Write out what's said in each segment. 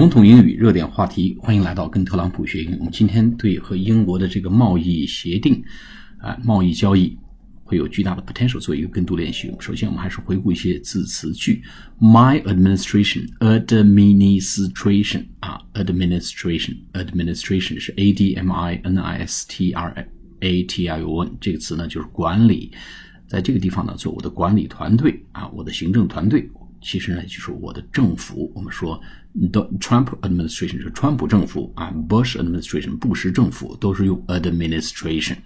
总统英语热点话题，欢迎来到跟特朗普学英语。我们今天对和英国的这个贸易协定，啊，贸易交易会有巨大的 potential 做一个跟读练习。首先，我们还是回顾一些字词句。My administration，administration 啊，administration，administration 是 a d m i n i s t r a t i o n 这个词呢，就是管理。在这个地方呢，做我的管理团队啊，我的行政团队。其实呢，就是我的政府。我们说，the Trump administration 是川普政府啊，Bush administration 布什政府都是用 administration。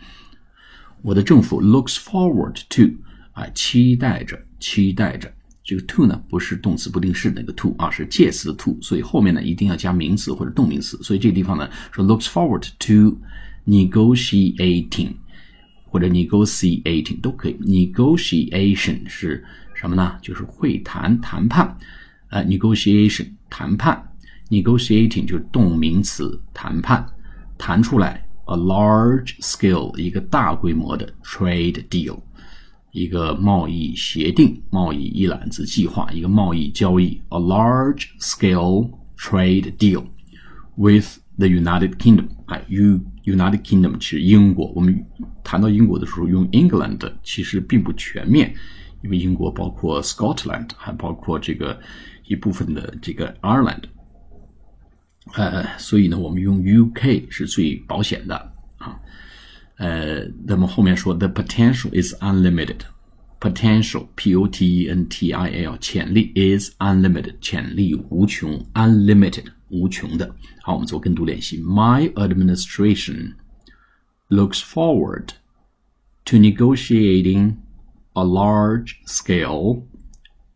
我的政府 looks forward to 啊，期待着，期待着。这个 to 呢，不是动词不定式那个 to 啊，是介词的 to，所以后面呢一定要加名词或者动名词。所以这个地方呢说 looks forward to negotiating 或者 negotiating 都可以。negotiation 是。什么呢？就是会谈、谈判，呃，negotiation 谈判，negotiating 就是动名词，谈判，谈出来，a large scale 一个大规模的 trade deal，一个贸易协定，贸易一揽子计划，一个贸易交易，a large scale trade deal with the United Kingdom，哎，U United Kingdom 是英国，我们谈到英国的时候用 England 其实并不全面。因为英国包括 Scotland，还包括这个一部分的这个 Ireland，呃，所以呢，我们用 UK 是最保险的啊。呃，那么后面说 the potential is unlimited，potential，p o t e n t i l，潜力 is unlimited，潜力无穷，unlimited 无穷的。好，我们做跟读练习。My administration looks forward to negotiating a large scale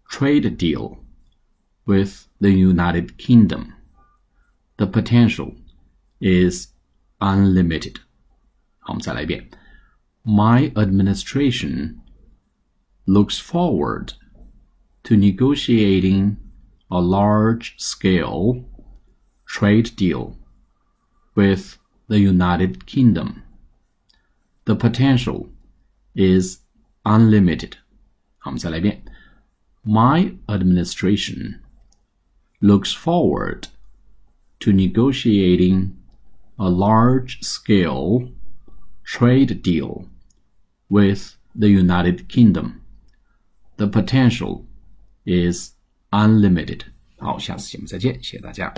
trade deal with the United Kingdom. The potential is unlimited. My administration looks forward to negotiating a large scale trade deal with the United Kingdom. The potential is unlimited. 好，我们再来一遍。My administration looks forward to negotiating a large-scale trade deal with the United Kingdom. The potential is unlimited. 好，下次节目再见，谢谢大家。